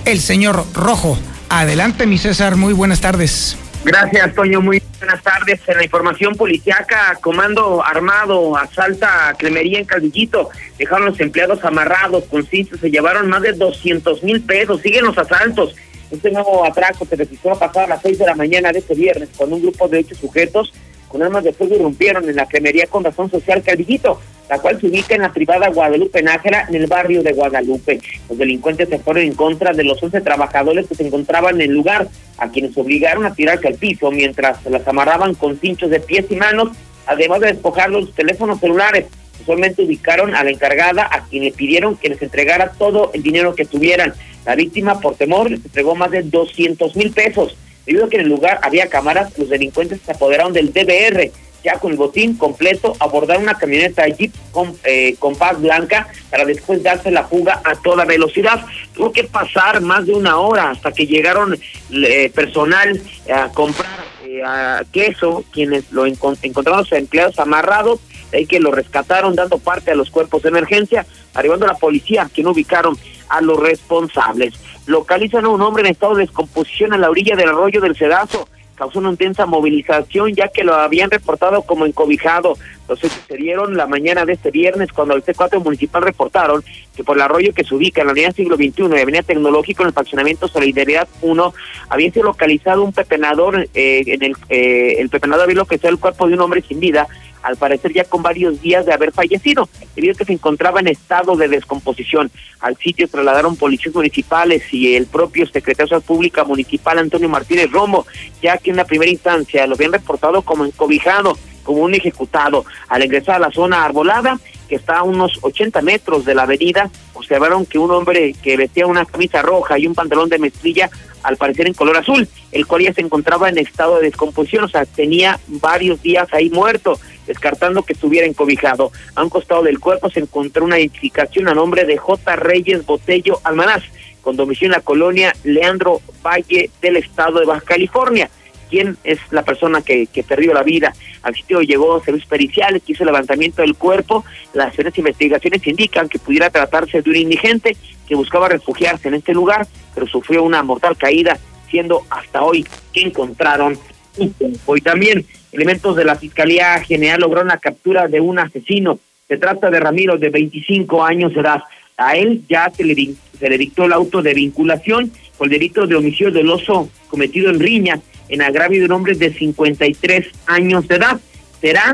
el señor Rojo. Adelante, mi César, muy buenas tardes. Gracias, Toño. Muy buenas tardes. En la información policiaca, comando armado asalta Cremería en Calvillito. Dejaron los empleados amarrados con cintos. Se llevaron más de 200 mil pesos. Siguen los asaltos. Este nuevo atraco se registró a pasar a las 6 de la mañana de este viernes con un grupo de ocho sujetos con armas de fuego irrumpieron en la cremería con razón social Calvillito, la cual se ubica en la privada Guadalupe Nájera, en el barrio de Guadalupe. Los delincuentes se fueron en contra de los 11 trabajadores que se encontraban en el lugar, a quienes obligaron a tirarse al piso mientras las amarraban con cinchos de pies y manos, además de despojar los teléfonos celulares. Usualmente ubicaron a la encargada, a quien le pidieron que les entregara todo el dinero que tuvieran. La víctima, por temor, les entregó más de 200 mil pesos. Debido a que en el lugar había cámaras, los delincuentes se apoderaron del DBR. Ya con el botín completo, abordaron una camioneta Jeep con, eh, con paz blanca para después darse la fuga a toda velocidad. Tuvo que pasar más de una hora hasta que llegaron eh, personal a comprar eh, queso, quienes lo encon- encontraron a sus empleados amarrados, de ahí que lo rescataron dando parte a los cuerpos de emergencia, arribando la policía, quien ubicaron a los responsables. Localizan a un hombre en estado de descomposición a la orilla del arroyo del Cedazo. Causó una intensa movilización ya que lo habían reportado como encobijado. Los hechos se dieron la mañana de este viernes cuando el C4 municipal reportaron que por el arroyo que se ubica en la avenida siglo XXI y avenida tecnológico en el fraccionamiento Solidaridad 1 había sido localizado un pepenador, eh, en el, eh, el pepenador había localizado el cuerpo de un hombre sin vida al parecer ya con varios días de haber fallecido, debido a que se encontraba en estado de descomposición. Al sitio trasladaron policías municipales y el propio secretario de Pública Municipal Antonio Martínez Romo, ya que en la primera instancia lo habían reportado como encobijado, como un ejecutado. Al ingresar a la zona arbolada, que está a unos 80 metros de la avenida, observaron que un hombre que vestía una camisa roja y un pantalón de mezclilla, al parecer en color azul, el cual ya se encontraba en estado de descomposición, o sea, tenía varios días ahí muerto, descartando que estuviera encobijado. A un costado del cuerpo se encontró una identificación a nombre de J. Reyes Botello Almanaz, con domicilio en la colonia Leandro Valle del estado de Baja California quién es la persona que, que perdió la vida. Al sitio llegó servicios periciales, que hizo el levantamiento del cuerpo. Las investigaciones indican que pudiera tratarse de un indigente que buscaba refugiarse en este lugar, pero sufrió una mortal caída, siendo hasta hoy que encontraron Hoy también elementos de la Fiscalía General lograron la captura de un asesino. Se trata de Ramiro, de 25 años de edad. A él ya se le, se le dictó el auto de vinculación por el delito de homicidio doloso cometido en Riña en agravio de un hombre de 53 años de edad. Será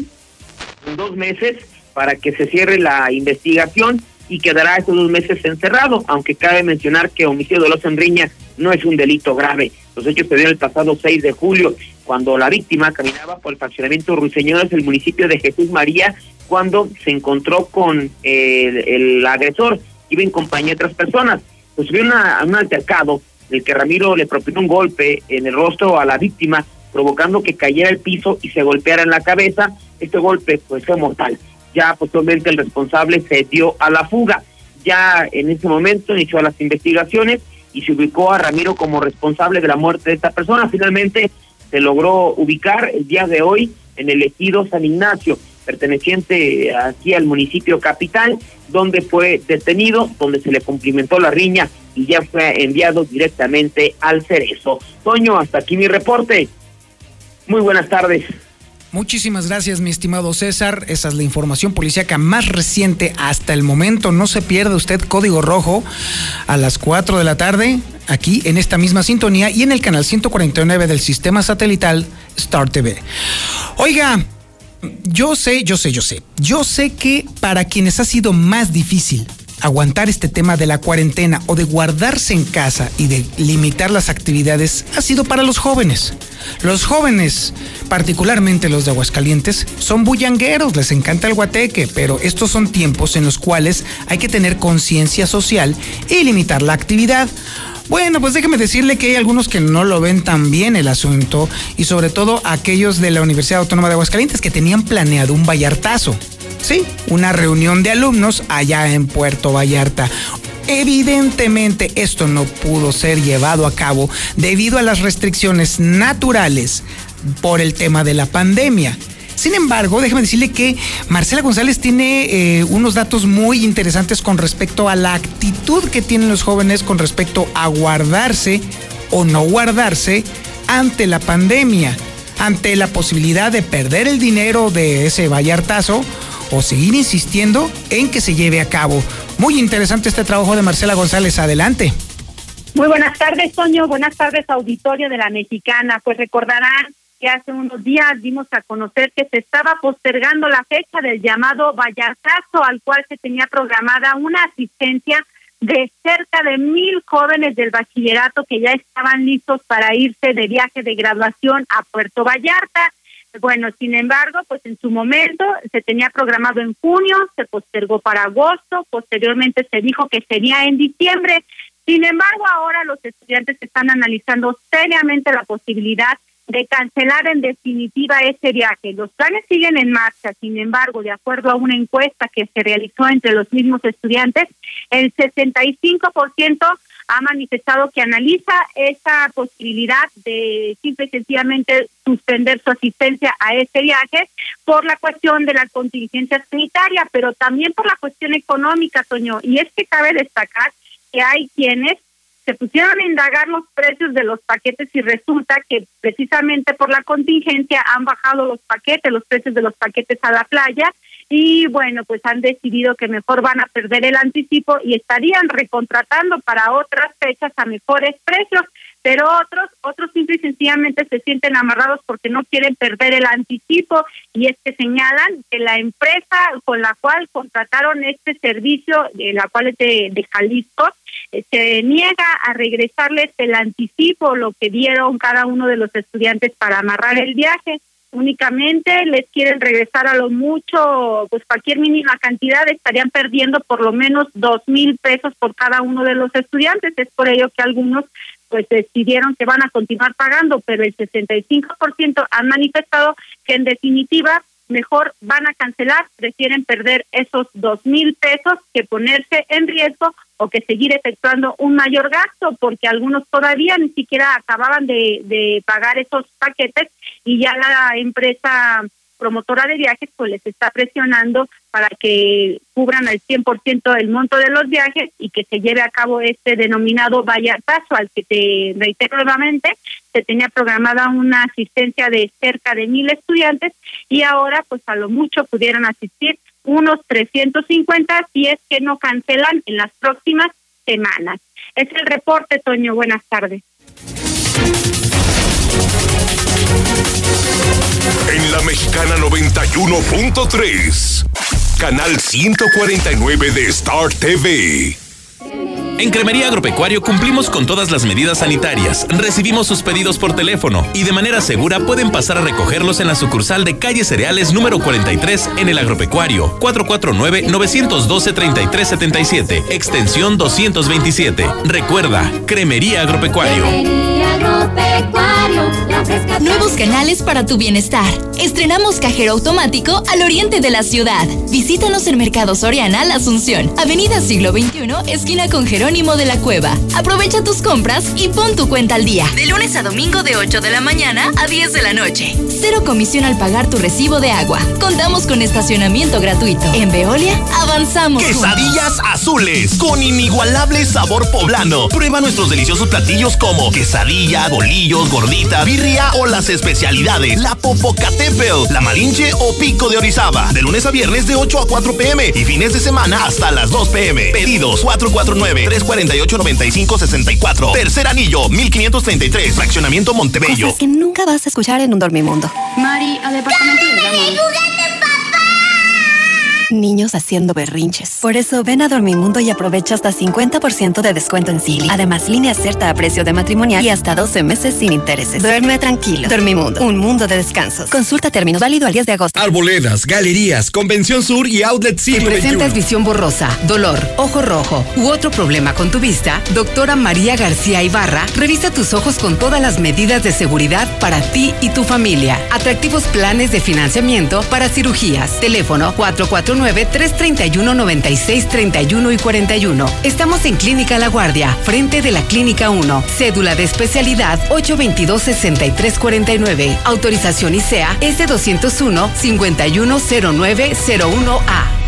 en dos meses para que se cierre la investigación y quedará esos dos meses encerrado, aunque cabe mencionar que homicidio doloso en riña no es un delito grave. Los hechos se dieron el pasado 6 de julio, cuando la víctima caminaba por el fraccionamiento Ruiseñores del municipio de Jesús María, cuando se encontró con el, el agresor, iba en compañía de otras personas. Pues hubo un altercado el que Ramiro le propinó un golpe en el rostro a la víctima, provocando que cayera al piso y se golpeara en la cabeza. Este golpe pues fue mortal. Ya posteriormente el responsable se dio a la fuga. Ya en ese momento inició las investigaciones y se ubicó a Ramiro como responsable de la muerte de esta persona. Finalmente se logró ubicar el día de hoy en el ejido San Ignacio, perteneciente aquí al municipio capital, donde fue detenido, donde se le cumplimentó la riña y ya fue enviado directamente al Cerezo. Toño, hasta aquí mi reporte. Muy buenas tardes. Muchísimas gracias, mi estimado César. Esa es la información policíaca más reciente hasta el momento. No se pierda usted Código Rojo a las 4 de la tarde, aquí en esta misma sintonía y en el canal 149 del sistema satelital Star TV. Oiga, yo sé, yo sé, yo sé. Yo sé que para quienes ha sido más difícil aguantar este tema de la cuarentena o de guardarse en casa y de limitar las actividades ha sido para los jóvenes. Los jóvenes, particularmente los de Aguascalientes, son bullangueros, les encanta el guateque, pero estos son tiempos en los cuales hay que tener conciencia social y limitar la actividad. Bueno, pues déjeme decirle que hay algunos que no lo ven tan bien el asunto y sobre todo aquellos de la Universidad Autónoma de Aguascalientes que tenían planeado un vallartazo. Sí, una reunión de alumnos allá en Puerto Vallarta. Evidentemente esto no pudo ser llevado a cabo debido a las restricciones naturales por el tema de la pandemia. Sin embargo, déjeme decirle que Marcela González tiene eh, unos datos muy interesantes con respecto a la actitud que tienen los jóvenes con respecto a guardarse o no guardarse ante la pandemia, ante la posibilidad de perder el dinero de ese vallartazo o seguir insistiendo en que se lleve a cabo. Muy interesante este trabajo de Marcela González. Adelante. Muy buenas tardes, Toño. Buenas tardes, auditorio de la Mexicana. Pues recordarán que hace unos días dimos a conocer que se estaba postergando la fecha del llamado Vallartazo, al cual se tenía programada una asistencia de cerca de mil jóvenes del bachillerato que ya estaban listos para irse de viaje de graduación a Puerto Vallarta. Bueno, sin embargo, pues en su momento se tenía programado en junio, se postergó para agosto, posteriormente se dijo que sería en diciembre. Sin embargo, ahora los estudiantes están analizando seriamente la posibilidad de cancelar en definitiva ese viaje. Los planes siguen en marcha, sin embargo, de acuerdo a una encuesta que se realizó entre los mismos estudiantes, el 65% ha manifestado que analiza esa posibilidad de simple y sencillamente suspender su asistencia a ese viaje por la cuestión de la contingencia sanitaria, pero también por la cuestión económica, Toño. Y es que cabe destacar que hay quienes se pusieron a indagar los precios de los paquetes y resulta que precisamente por la contingencia han bajado los paquetes, los precios de los paquetes a la playa y bueno, pues han decidido que mejor van a perder el anticipo y estarían recontratando para otras fechas a mejores precios. pero otros, otros simple y sencillamente se sienten amarrados porque no quieren perder el anticipo y es que señalan que la empresa con la cual contrataron este servicio, de la cual es de, de Jalisco, eh, se niega a regresarles el anticipo, lo que dieron cada uno de los estudiantes para amarrar el viaje únicamente les quieren regresar a lo mucho, pues cualquier mínima cantidad, estarían perdiendo por lo menos dos mil pesos por cada uno de los estudiantes. Es por ello que algunos pues decidieron que van a continuar pagando, pero el 65% han manifestado que en definitiva mejor van a cancelar, prefieren perder esos dos mil pesos que ponerse en riesgo o que seguir efectuando un mayor gasto, porque algunos todavía ni siquiera acababan de, de pagar esos paquetes y ya la empresa promotora de viajes pues les está presionando para que cubran al 100% el monto de los viajes y que se lleve a cabo este denominado vallatazo al que te reitero nuevamente se tenía programada una asistencia de cerca de mil estudiantes y ahora pues a lo mucho pudieran asistir unos 350 si es que no cancelan en las próximas semanas. Es el reporte, Toño. Buenas tardes. En la mexicana 91.3, canal 149 de Star TV. En Cremería Agropecuario cumplimos con todas las medidas sanitarias. Recibimos sus pedidos por teléfono y de manera segura pueden pasar a recogerlos en la sucursal de calle Cereales número 43 en el Agropecuario 449-912-3377, extensión 227. Recuerda, Cremería Agropecuario. Nuevos canales para tu bienestar. Estrenamos cajero automático al oriente de la ciudad. Visítanos en Mercado Soriana, La Asunción, Avenida Siglo XXI, esquina con Jerónimo de la Cueva. Aprovecha tus compras y pon tu cuenta al día. De lunes a domingo de 8 de la mañana a 10 de la noche. Cero comisión al pagar tu recibo de agua. Contamos con estacionamiento gratuito. En Veolia, avanzamos. Quesadillas azules con inigualable sabor poblano. Prueba nuestros deliciosos platillos como bolillos, gordita, birria o las especialidades, la popocatépetl, la malinche o pico de orizaba. De lunes a viernes de 8 a 4 pm y fines de semana hasta las 2 pm. Pedidos 449-348-9564. Tercer anillo, 1533. Fraccionamiento Montebello. Cosas que nunca vas a escuchar en un dormimundo. Mari, al departamento de Niños haciendo berrinches. Por eso ven a Dormimundo y aprovecha hasta 50% de descuento en Silly. Además, línea cierta a precio de matrimonial y hasta 12 meses sin intereses. Duerme tranquilo. Dormimundo, un mundo de descansos. Consulta término válido al 10 de agosto. Arboledas, galerías, Convención Sur y Outlet Si Siglo presentas XXI. visión borrosa, dolor, ojo rojo u otro problema con tu vista, doctora María García Ibarra revisa tus ojos con todas las medidas de seguridad para ti y tu familia. Atractivos planes de financiamiento para cirugías. Teléfono 449-331-9631 y 41. Estamos en Clínica La Guardia, frente de la Clínica 1. Cédula de especialidad 822-6349. Autorización ICEA S201-510901A.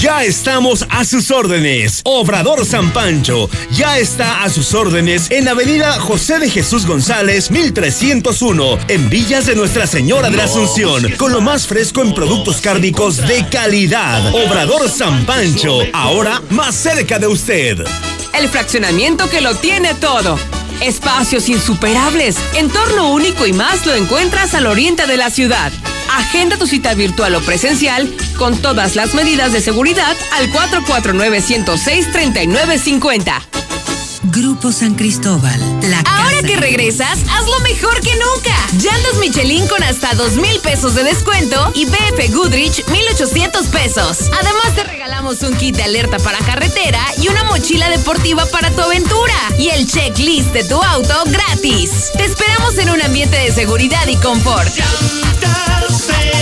Ya estamos a sus órdenes. Obrador San Pancho ya está a sus órdenes en Avenida José de Jesús González, 1301, en Villas de Nuestra Señora de la Asunción, con lo más fresco en productos cárnicos de calidad. Obrador San Pancho, ahora más cerca de usted. el fraccionamiento que lo tiene todo. Espacios insuperables, entorno único y más lo encuentras al oriente de la ciudad. Agenda tu cita virtual o presencial con todas las medidas de seguridad al 449-106-3950. Grupo San Cristóbal, la Ahora casa que regresas, hazlo mejor que nunca. Llantas Michelin con hasta dos mil pesos de descuento y BF Goodrich 1800 pesos. Además te regalamos un kit de alerta para carretera y una mochila deportiva para tu aventura y el checklist de tu auto gratis. Te esperamos en un ambiente de seguridad y confort. Camino.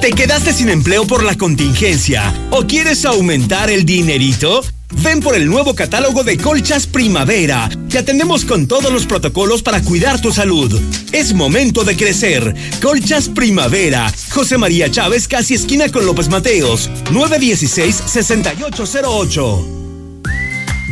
¿Te quedaste sin empleo por la contingencia o quieres aumentar el dinerito? Ven por el nuevo catálogo de Colchas Primavera. Te atendemos con todos los protocolos para cuidar tu salud. Es momento de crecer. Colchas Primavera. José María Chávez, casi esquina con López Mateos. 916-6808.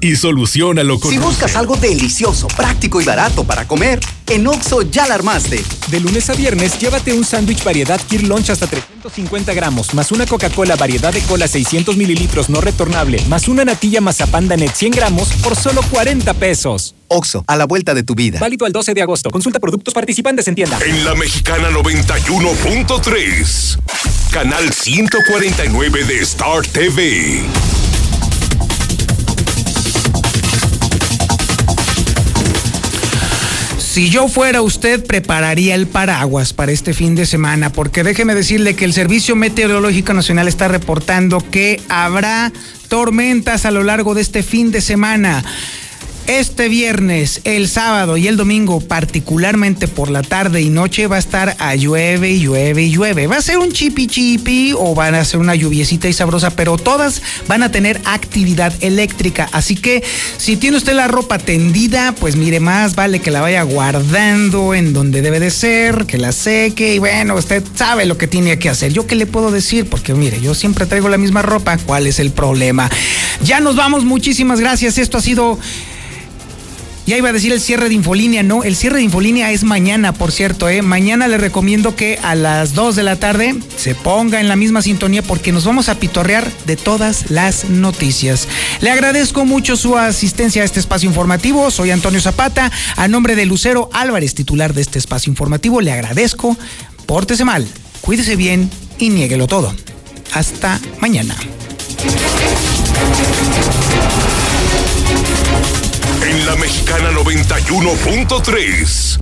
y solucionalo con Si buscas algo delicioso, práctico y barato para comer, en Oxo ya la armaste. De lunes a viernes, llévate un sándwich variedad Kir Lunch hasta 350 gramos, más una Coca-Cola variedad de cola 600 mililitros no retornable, más una natilla mazapán Danet 100 gramos por solo 40 pesos. Oxo, a la vuelta de tu vida. Válido al 12 de agosto. Consulta productos participantes en tienda. En la Mexicana 91.3, canal 149 de Star TV. Si yo fuera usted, prepararía el paraguas para este fin de semana, porque déjeme decirle que el Servicio Meteorológico Nacional está reportando que habrá tormentas a lo largo de este fin de semana. Este viernes, el sábado y el domingo, particularmente por la tarde y noche, va a estar a llueve y llueve y llueve. Va a ser un chipi chipi o van a ser una lluviecita y sabrosa, pero todas van a tener actividad eléctrica. Así que si tiene usted la ropa tendida, pues mire, más vale que la vaya guardando en donde debe de ser, que la seque y bueno, usted sabe lo que tiene que hacer. ¿Yo qué le puedo decir? Porque mire, yo siempre traigo la misma ropa. ¿Cuál es el problema? Ya nos vamos, muchísimas gracias. Esto ha sido... Ya iba a decir el cierre de Infolínea, no, el cierre de Infolínea es mañana, por cierto, ¿eh? Mañana le recomiendo que a las 2 de la tarde se ponga en la misma sintonía porque nos vamos a pitorrear de todas las noticias. Le agradezco mucho su asistencia a este espacio informativo, soy Antonio Zapata, a nombre de Lucero Álvarez, titular de este espacio informativo, le agradezco, pórtese mal, cuídese bien y niéguelo todo. Hasta mañana. La Mexicana 91.3,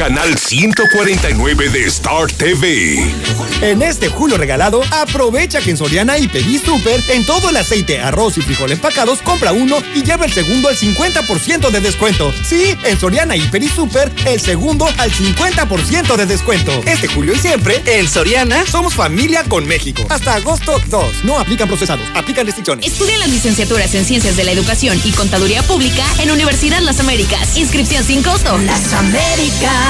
canal 149 de Star TV. En este julio regalado, aprovecha que en Soriana y Pedí Super, en todo el aceite, arroz y frijol empacados, compra uno y lleva el segundo al 50% de descuento. Sí, en Soriana y Pedí Super, el segundo al 50% de descuento. Este julio y siempre, en Soriana, somos familia con México. Hasta agosto 2. No aplican procesados, aplican restricciones. Estudia las licenciaturas en Ciencias de la Educación y Contaduría Pública en Universidad Las Américas. Inscripción sin costo. Las Américas.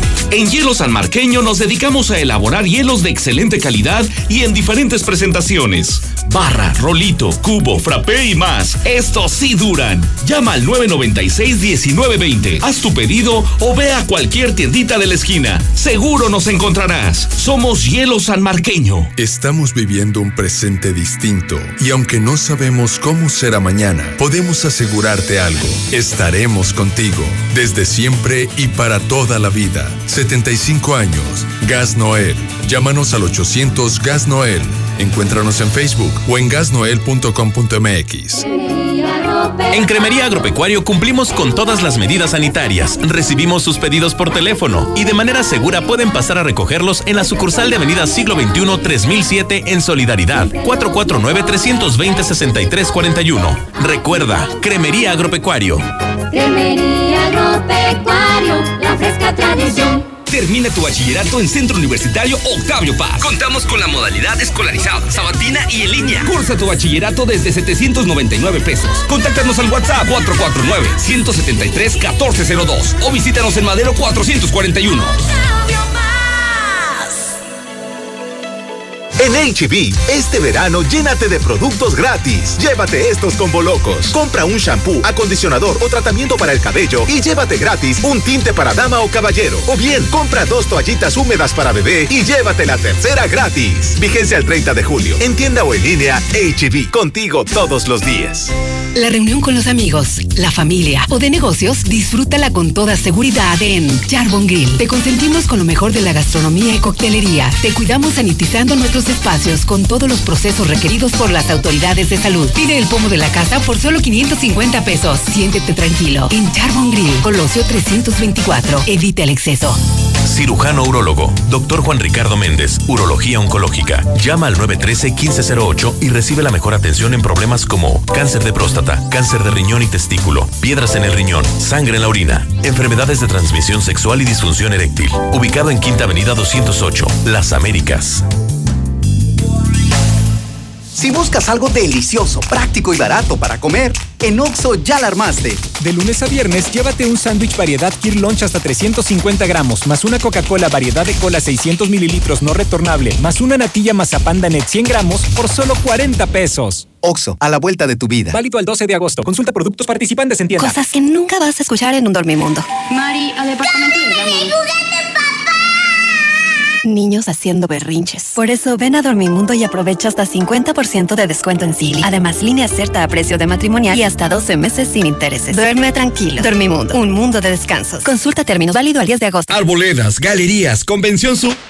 En Hielo San Marqueño nos dedicamos a elaborar hielos de excelente calidad y en diferentes presentaciones. Barra, rolito, cubo, frappé y más. Estos sí duran. Llama al 996-1920. Haz tu pedido o ve a cualquier tiendita de la esquina. Seguro nos encontrarás. Somos Hielo San Marqueño. Estamos viviendo un presente distinto y aunque no sabemos cómo será mañana, podemos asegurarte algo. Estaremos contigo desde siempre y para toda la vida. 75 años. Gas Noel. Llámanos al 800 Gas Noel. Encuéntranos en Facebook o en gasnoel.com.mx. En Cremería Agropecuario cumplimos con todas las medidas sanitarias. Recibimos sus pedidos por teléfono y de manera segura pueden pasar a recogerlos en la sucursal de Avenida Siglo XXI 3007 en Solidaridad 449-320-6341. Recuerda, Cremería Agropecuario. Cremería Agropecuario, la fresca tradición. Termina tu bachillerato en Centro Universitario Octavio Paz. Contamos con la modalidad escolarizada, sabatina y en línea. Cursa tu bachillerato desde 799 pesos. Contáctanos al WhatsApp 449-173-1402 o visítanos en Madero 441. En HB, este verano llénate de productos gratis. Llévate estos combo locos. Compra un shampoo, acondicionador o tratamiento para el cabello y llévate gratis un tinte para dama o caballero. O bien, compra dos toallitas húmedas para bebé y llévate la tercera gratis. Vigencia el 30 de julio. En tienda o en línea, HB, contigo todos los días. La reunión con los amigos, la familia o de negocios, disfrútala con toda seguridad en Charbon Grill. Te consentimos con lo mejor de la gastronomía y coctelería. Te cuidamos sanitizando nuestros espacios con todos los procesos requeridos por las autoridades de salud. Pide el pomo de la casa por solo 550 pesos. Siéntete tranquilo. En Charbon Grill, Colosio 324. Evita el exceso. Cirujano Urólogo, Dr. Juan Ricardo Méndez, Urología Oncológica. Llama al 913-1508 y recibe la mejor atención en problemas como cáncer de próstata, cáncer de riñón y testículo, piedras en el riñón, sangre en la orina, enfermedades de transmisión sexual y disfunción eréctil. Ubicado en Quinta Avenida 208, Las Américas. Si buscas algo delicioso, práctico y barato para comer, en Oxo ya la armaste. De lunes a viernes, llévate un sándwich variedad Kir Lunch hasta 350 gramos, más una Coca-Cola variedad de cola 600 mililitros no retornable, más una natilla mazapán Danet 100 gramos por solo 40 pesos. Oxo, a la vuelta de tu vida. Válido al 12 de agosto. Consulta productos participantes en tienda. Cosas que nunca vas a escuchar en un dormimundo. Mari, al departamento del Niños haciendo berrinches. Por eso ven a Dormimundo y aprovecha hasta 50% de descuento en Silly. Además, línea cierta a precio de matrimonial y hasta 12 meses sin intereses. Duerme tranquilo. Dormimundo, un mundo de descansos. Consulta términos válido al 10 de agosto. Arboledas, galerías, convención su